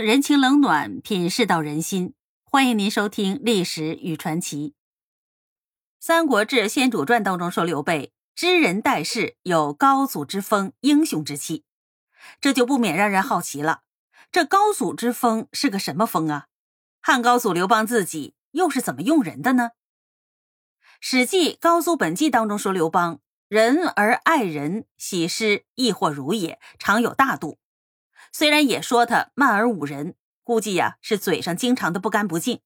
人情冷暖，品世道人心。欢迎您收听《历史与传奇》。《三国志·先主传》当中说，刘备知人待事有高祖之风，英雄之气。这就不免让人好奇了：这高祖之风是个什么风啊？汉高祖刘邦自己又是怎么用人的呢？《史记·高祖本纪》当中说，刘邦仁而爱人，喜诗亦或如也，常有大度。虽然也说他慢而无人，估计呀是嘴上经常的不干不净，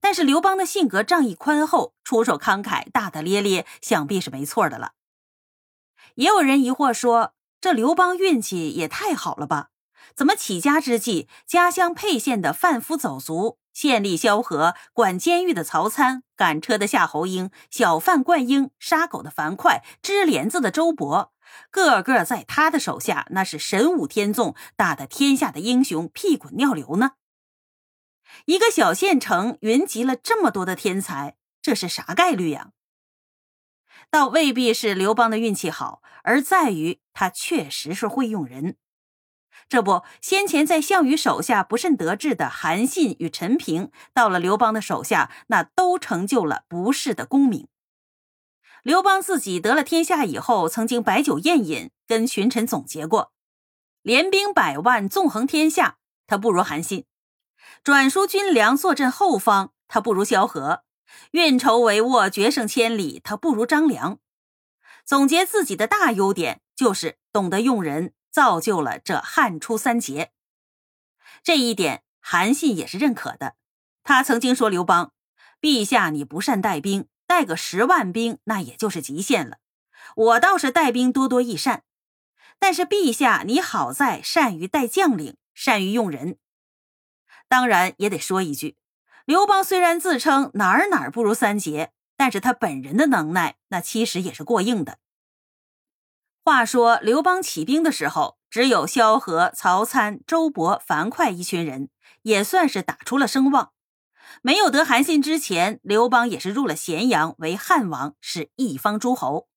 但是刘邦的性格仗义宽厚，出手慷慨，大大咧咧，想必是没错的了。也有人疑惑说，这刘邦运气也太好了吧？怎么起家之际，家乡沛县的贩夫走卒、县吏萧何、管监狱的曹参、赶车的夏侯婴、小贩灌婴、杀狗的樊哙、织帘子的周勃？个个在他的手下，那是神武天纵，打得天下的英雄屁滚尿流呢。一个小县城云集了这么多的天才，这是啥概率呀？倒未必是刘邦的运气好，而在于他确实是会用人。这不，先前在项羽手下不甚得志的韩信与陈平，到了刘邦的手下，那都成就了不世的功名。刘邦自己得了天下以后，曾经摆酒宴饮，跟群臣总结过：连兵百万，纵横天下，他不如韩信；转输军粮，坐镇后方，他不如萧何；运筹帷幄，决胜千里，他不如张良。总结自己的大优点，就是懂得用人，造就了这汉初三杰。这一点，韩信也是认可的。他曾经说：“刘邦，陛下你不善带兵。”带个十万兵，那也就是极限了。我倒是带兵多多益善，但是陛下你好在善于带将领，善于用人。当然也得说一句，刘邦虽然自称哪儿哪儿不如三杰，但是他本人的能耐那其实也是过硬的。话说刘邦起兵的时候，只有萧何、曹参、周勃、樊哙一群人，也算是打出了声望。没有得韩信之前，刘邦也是入了咸阳为汉王，是一方诸侯。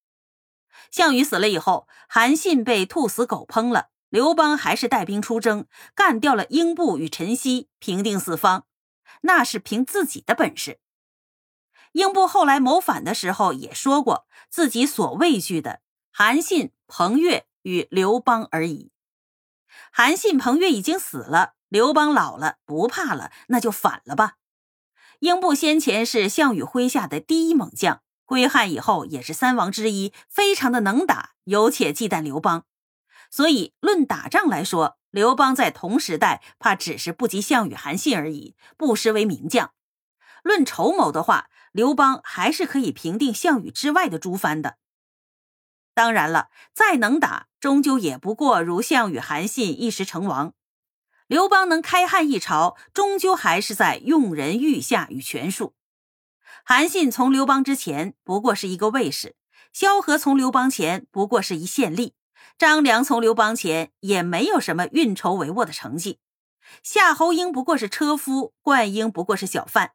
项羽死了以后，韩信被兔死狗烹了，刘邦还是带兵出征，干掉了英布与陈豨，平定四方，那是凭自己的本事。英布后来谋反的时候也说过，自己所畏惧的韩信、彭越与刘邦而已。韩信、彭越已经死了，刘邦老了，不怕了，那就反了吧。英布先前是项羽麾下的第一猛将，归汉以后也是三王之一，非常的能打，有且忌惮刘邦。所以论打仗来说，刘邦在同时代怕只是不及项羽、韩信而已，不失为名将。论筹谋的话，刘邦还是可以平定项羽之外的诸藩的。当然了，再能打，终究也不过如项羽、韩信一时成王。刘邦能开汉一朝，终究还是在用人欲下与权术。韩信从刘邦之前不过是一个卫士，萧何从刘邦前不过是一县吏，张良从刘邦前也没有什么运筹帷幄的成绩，夏侯婴不过是车夫，灌婴不过是小贩。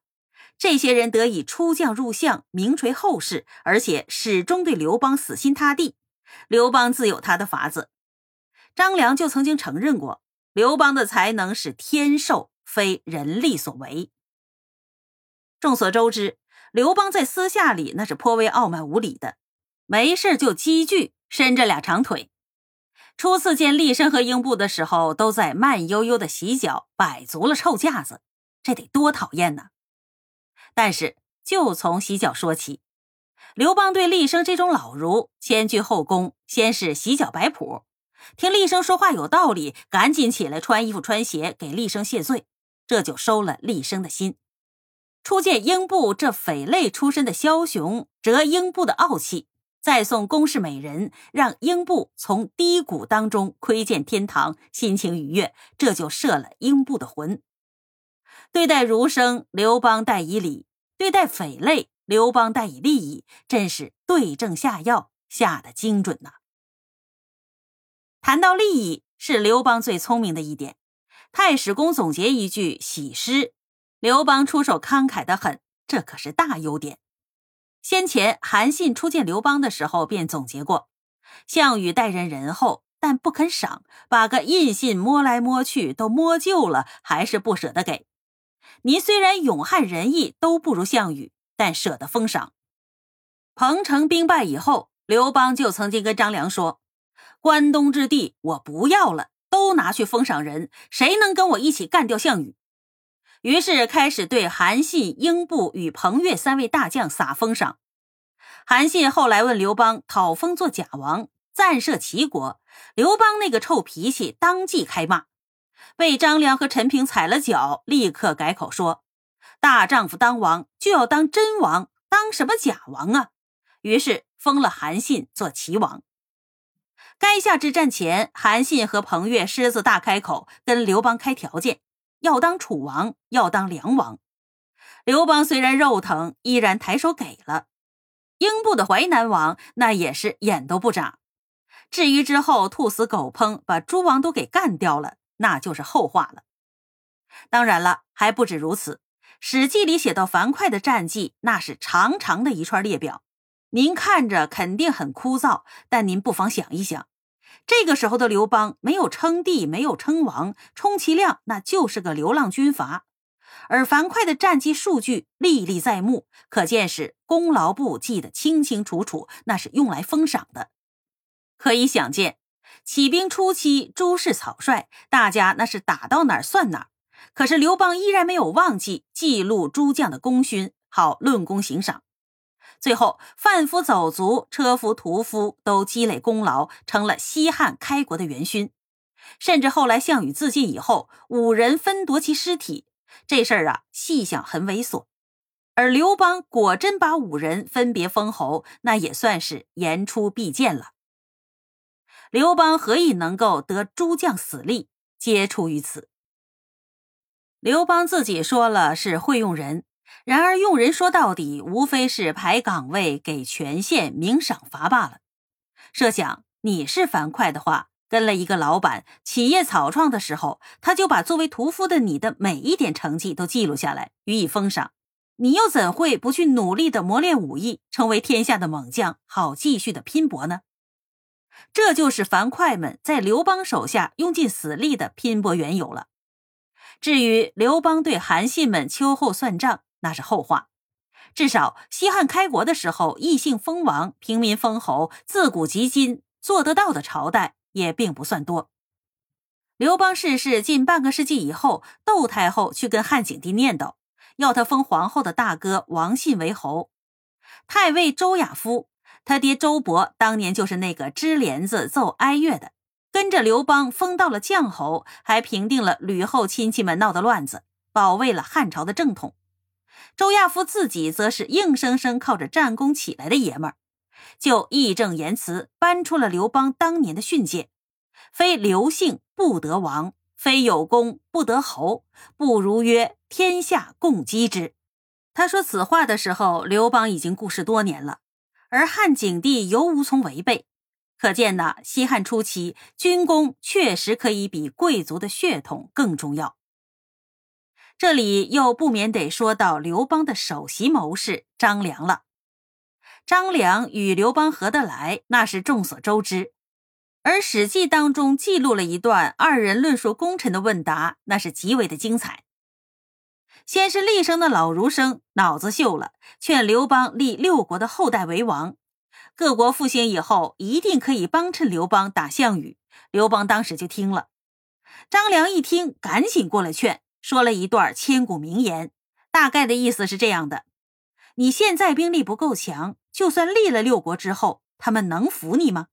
这些人得以出将入相，名垂后世，而且始终对刘邦死心塌地。刘邦自有他的法子。张良就曾经承认过。刘邦的才能是天授，非人力所为。众所周知，刘邦在私下里那是颇为傲慢无礼的，没事就积聚，伸着俩长腿。初次见厉声和英布的时候，都在慢悠悠的洗脚，摆足了臭架子，这得多讨厌呢！但是就从洗脚说起，刘邦对厉声这种老儒前居后恭，先是洗脚摆谱。听厉声说话有道理，赶紧起来穿衣服穿鞋给厉声谢罪，这就收了厉声的心。初见英布这匪类出身的枭雄，折英布的傲气，再送宫室美人，让英布从低谷当中窥见天堂，心情愉悦，这就摄了英布的魂。对待儒生，刘邦待以礼；对待匪类，刘邦待以利益，真是对症下药，下的精准呐。谈到利益，是刘邦最聪明的一点。太史公总结一句喜诗：“刘邦出手慷慨的很，这可是大优点。”先前韩信初见刘邦的时候便总结过：项羽待人仁厚，但不肯赏，把个印信摸来摸去都摸旧了，还是不舍得给。您虽然勇悍仁义都不如项羽，但舍得封赏。彭城兵败以后，刘邦就曾经跟张良说：“关东之地我不要了，都拿去封赏人，谁能跟我一起干掉项羽？”于是开始对韩信、英布与彭越三位大将撒封赏。韩信后来问刘邦讨封做假王，暂设齐国。刘邦那个臭脾气当即开骂，被张良和陈平踩了脚，立刻改口说：“大丈夫当王就要当真王，当什么假王啊？”于是封了韩信做齐王。垓下之战前，韩信和彭越狮子大开口，跟刘邦开条件，要当楚王，要当梁王。刘邦虽然肉疼，依然抬手给了。英布的淮南王那也是眼都不眨。至于之后兔死狗烹，把诸王都给干掉了，那就是后话了。当然了，还不止如此，《史记》里写到樊哙的战绩，那是长长的一串列表。您看着肯定很枯燥，但您不妨想一想，这个时候的刘邦没有称帝，没有称王，充其量那就是个流浪军阀。而樊哙的战绩数据历历在目，可见是功劳簿记得清清楚楚，那是用来封赏的。可以想见，起兵初期诸事草率，大家那是打到哪儿算哪儿。可是刘邦依然没有忘记记录诸将的功勋，好论功行赏。最后，贩夫走卒、车夫屠夫都积累功劳，成了西汉开国的元勋。甚至后来项羽自尽以后，五人分夺其尸体。这事儿啊，细想很猥琐，而刘邦果真把五人分别封侯，那也算是言出必践了。刘邦何以能够得诸将死力，皆出于此。刘邦自己说了是会用人，然而用人说到底，无非是排岗位、给权限、明赏罚罢了。设想你是樊哙的话。跟了一个老板，企业草创的时候，他就把作为屠夫的你的每一点成绩都记录下来，予以封赏。你又怎会不去努力的磨练武艺，成为天下的猛将，好继续的拼搏呢？这就是樊哙们在刘邦手下用尽死力的拼搏缘由了。至于刘邦对韩信们秋后算账，那是后话。至少西汉开国的时候，异姓封王，平民封侯，自古及今做得到的朝代。也并不算多。刘邦逝世近半个世纪以后，窦太后去跟汉景帝念叨，要他封皇后的大哥王信为侯。太尉周亚夫，他爹周勃当年就是那个支帘子奏哀乐的，跟着刘邦封到了将侯，还平定了吕后亲戚们闹的乱子，保卫了汉朝的正统。周亚夫自己则是硬生生靠着战功起来的爷们儿。就义正言辞搬出了刘邦当年的训诫：“非刘姓不得王，非有功不得侯，不如曰天下共击之。”他说此话的时候，刘邦已经故世多年了，而汉景帝犹无从违背。可见呢，西汉初期军功确实可以比贵族的血统更重要。这里又不免得说到刘邦的首席谋士张良了。张良与刘邦合得来，那是众所周知。而《史记》当中记录了一段二人论述功臣的问答，那是极为的精彩。先是厉声的老儒生脑子秀了，劝刘邦立六国的后代为王，各国复兴以后一定可以帮衬刘邦打项羽。刘邦当时就听了。张良一听，赶紧过来劝，说了一段千古名言，大概的意思是这样的：你现在兵力不够强。就算立了六国之后，他们能服你吗？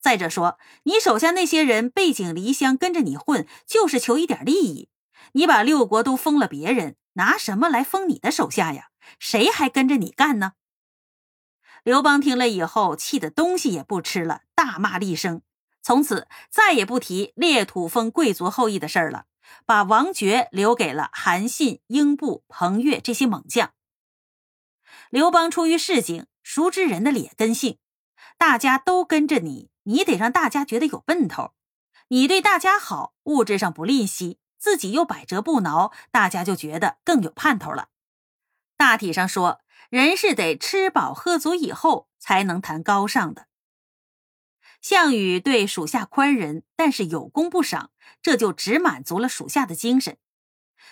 再者说，你手下那些人背井离乡跟着你混，就是求一点利益。你把六国都封了，别人拿什么来封你的手下呀？谁还跟着你干呢？刘邦听了以后，气得东西也不吃了，大骂厉声，从此再也不提列土封贵族后裔的事儿了，把王爵留给了韩信、英布、彭越这些猛将。刘邦出于市井，熟知人的劣根性，大家都跟着你，你得让大家觉得有奔头。你对大家好，物质上不吝惜，自己又百折不挠，大家就觉得更有盼头了。大体上说，人是得吃饱喝足以后才能谈高尚的。项羽对属下宽仁，但是有功不赏，这就只满足了属下的精神。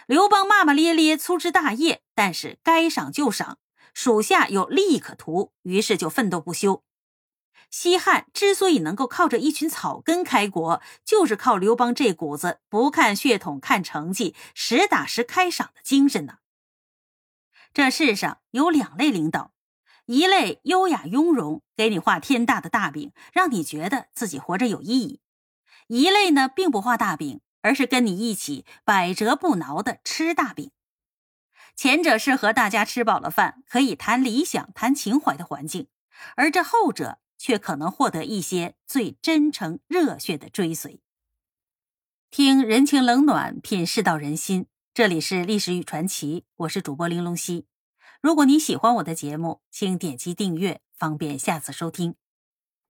刘邦骂骂咧咧，粗枝大叶，但是该赏就赏，属下有利益可图，于是就奋斗不休。西汉之所以能够靠着一群草根开国，就是靠刘邦这股子不看血统、看成绩、实打实开赏的精神呢。这世上有两类领导，一类优雅雍容，给你画天大的大饼，让你觉得自己活着有意义；一类呢，并不画大饼，而是跟你一起百折不挠的吃大饼。前者是和大家吃饱了饭，可以谈理想、谈情怀的环境，而这后者。却可能获得一些最真诚、热血的追随。听人情冷暖，品世道人心。这里是历史与传奇，我是主播玲珑溪。如果你喜欢我的节目，请点击订阅，方便下次收听。